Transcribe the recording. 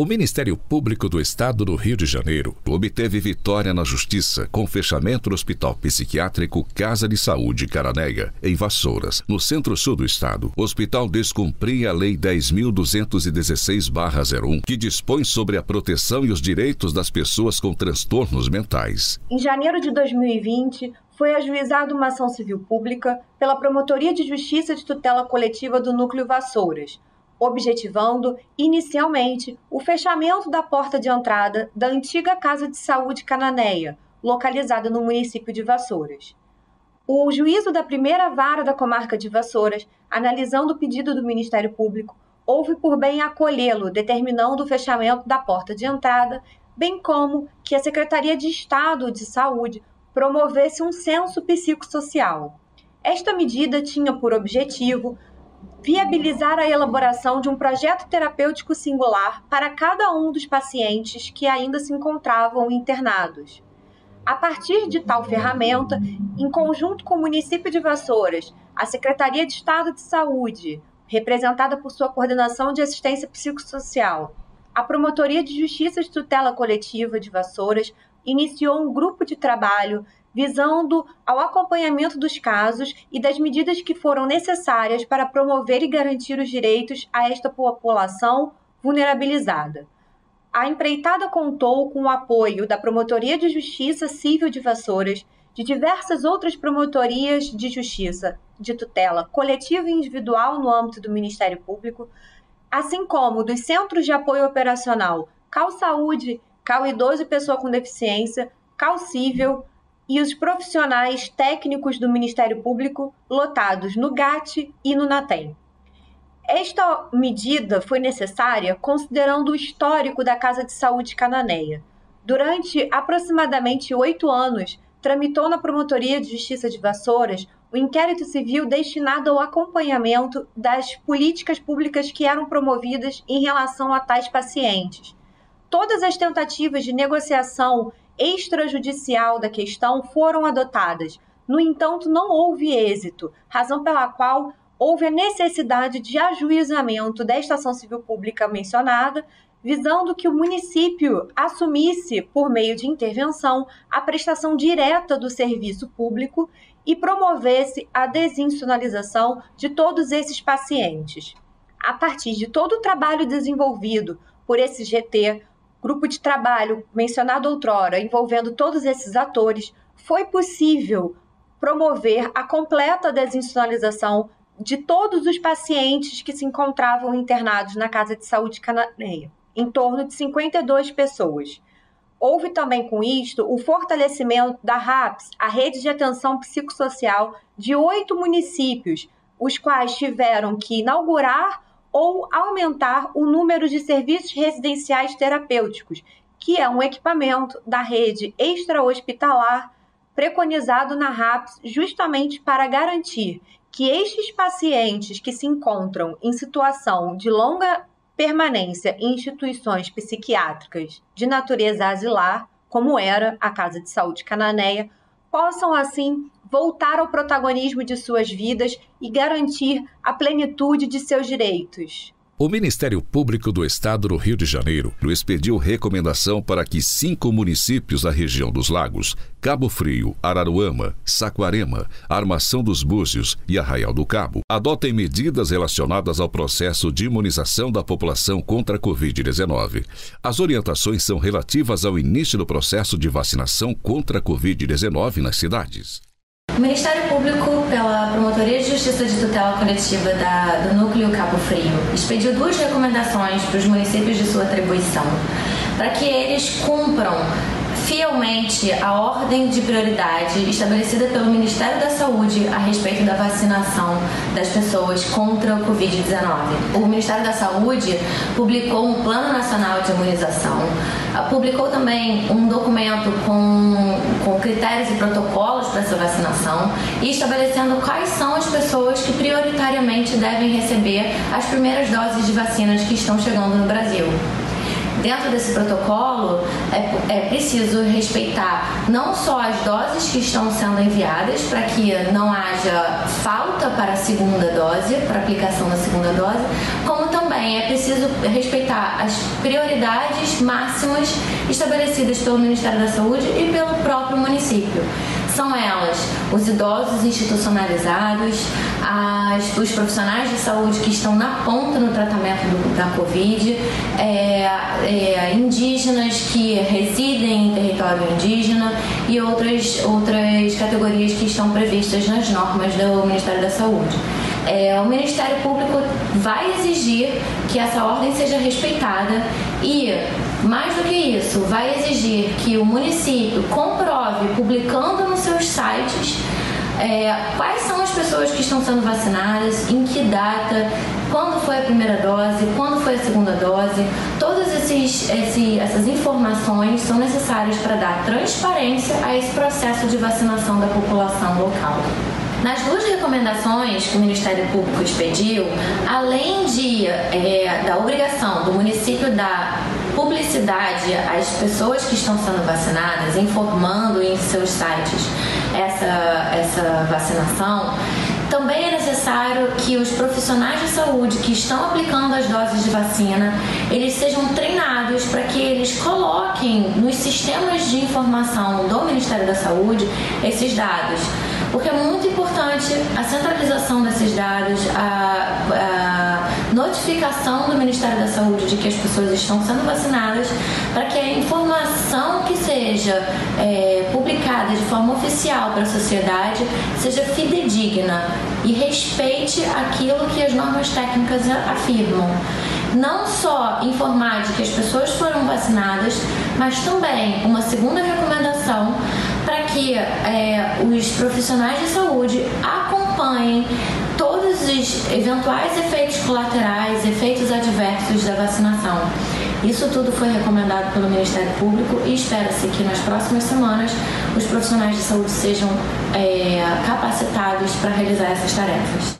O Ministério Público do Estado do Rio de Janeiro obteve vitória na Justiça com fechamento do Hospital Psiquiátrico Casa de Saúde Caranéia, em Vassouras, no centro-sul do estado. O hospital descumpria a Lei 10.216-01, que dispõe sobre a proteção e os direitos das pessoas com transtornos mentais. Em janeiro de 2020, foi ajuizada uma ação civil pública pela Promotoria de Justiça de Tutela Coletiva do Núcleo Vassouras objetivando, inicialmente, o fechamento da porta de entrada da antiga Casa de Saúde Cananéia, localizada no município de Vassouras. O juízo da primeira vara da comarca de Vassouras, analisando o pedido do Ministério Público, houve por bem acolhê-lo, determinando o fechamento da porta de entrada, bem como que a Secretaria de Estado de Saúde promovesse um censo psicossocial. Esta medida tinha por objetivo viabilizar a elaboração de um projeto terapêutico singular para cada um dos pacientes que ainda se encontravam internados. A partir de tal ferramenta, em conjunto com o município de Vassouras, a Secretaria de Estado de Saúde, representada por sua coordenação de assistência psicossocial, a Promotoria de Justiça de Tutela Coletiva de Vassouras iniciou um grupo de trabalho visando ao acompanhamento dos casos e das medidas que foram necessárias para promover e garantir os direitos a esta população vulnerabilizada. A empreitada contou com o apoio da Promotoria de Justiça Civil de Vassouras, de diversas outras promotorias de justiça de tutela coletiva e individual no âmbito do Ministério Público, assim como dos Centros de Apoio Operacional Cal Saúde, Cal Idoso e Pessoa com Deficiência, Cal Cível, e os profissionais técnicos do Ministério Público lotados no GAT e no NATEM. Esta medida foi necessária considerando o histórico da Casa de Saúde Cananéia. Durante aproximadamente oito anos, tramitou na Promotoria de Justiça de Vassouras o inquérito civil destinado ao acompanhamento das políticas públicas que eram promovidas em relação a tais pacientes. Todas as tentativas de negociação extrajudicial da questão foram adotadas. No entanto, não houve êxito, razão pela qual houve a necessidade de ajuizamento desta ação civil pública mencionada, visando que o município assumisse, por meio de intervenção, a prestação direta do serviço público e promovesse a desinstitucionalização de todos esses pacientes. A partir de todo o trabalho desenvolvido por esse GT, grupo de trabalho mencionado outrora, envolvendo todos esses atores, foi possível promover a completa desinstitucionalização de todos os pacientes que se encontravam internados na Casa de Saúde Cananeia, em torno de 52 pessoas. Houve também com isto o fortalecimento da RAPS, a Rede de Atenção Psicossocial, de oito municípios, os quais tiveram que inaugurar ou aumentar o número de serviços residenciais terapêuticos, que é um equipamento da rede extra-hospitalar preconizado na RAPS justamente para garantir que estes pacientes que se encontram em situação de longa permanência em instituições psiquiátricas de natureza asilar, como era a Casa de Saúde Cananéia, possam assim voltar ao protagonismo de suas vidas e garantir a plenitude de seus direitos. O Ministério Público do Estado do Rio de Janeiro expediu recomendação para que cinco municípios da região dos Lagos, Cabo Frio, Araruama, Saquarema, Armação dos Búzios e Arraial do Cabo, adotem medidas relacionadas ao processo de imunização da população contra a Covid-19. As orientações são relativas ao início do processo de vacinação contra a Covid-19 nas cidades. O Ministério Público, pela Promotoria de Justiça de Tutela Coletiva da, do Núcleo Cabo Frio, expediu duas recomendações para os municípios de sua atribuição, para que eles cumpram fielmente a ordem de prioridade estabelecida pelo Ministério da Saúde a respeito da vacinação das pessoas contra o Covid-19. O Ministério da Saúde publicou um Plano Nacional de Imunização, ah, publicou também um documento com, com critérios e protocolos para essa vacinação e estabelecendo quais são as pessoas que prioritariamente devem receber as primeiras doses de vacinas que estão chegando no Brasil dentro desse protocolo é, é preciso respeitar não só as doses que estão sendo enviadas para que não haja falta para a segunda dose, para aplicação da segunda dose, como também também é preciso respeitar as prioridades máximas estabelecidas pelo Ministério da Saúde e pelo próprio município. São elas os idosos institucionalizados, as, os profissionais de saúde que estão na ponta no tratamento do, da Covid, é, é, indígenas que residem em território indígena e outras, outras categorias que estão previstas nas normas do Ministério da Saúde. É, o Ministério Público vai exigir que essa ordem seja respeitada e mais do que isso, vai exigir que o município comprove, publicando nos seus sites, é, quais são as pessoas que estão sendo vacinadas, em que data, quando foi a primeira dose, quando foi a segunda dose. Todas esses, esse, essas informações são necessárias para dar transparência a esse processo de vacinação da população local. Nas duas recomendações que o Ministério Público expediu, além de, é, da obrigação do município dar publicidade às pessoas que estão sendo vacinadas, informando em seus sites essa, essa vacinação, também é necessário que os profissionais de saúde que estão aplicando as doses de vacina, eles sejam treinados para que eles coloquem nos sistemas de informação do Ministério da Saúde esses dados. Porque é muito importante a centralização desses dados, a, a notificação do Ministério da Saúde de que as pessoas estão sendo vacinadas, para que a informação que seja é, publicada de forma oficial para a sociedade seja fidedigna e respeite aquilo que as normas técnicas afirmam. Não só informar de que as pessoas foram vacinadas, mas também uma segunda recomendação para que é, os profissionais de saúde acompanhem todos os eventuais efeitos colaterais, efeitos adversos da vacinação. Isso tudo foi recomendado pelo Ministério Público e espera-se que nas próximas semanas os profissionais de saúde sejam é, capacitados para realizar essas tarefas.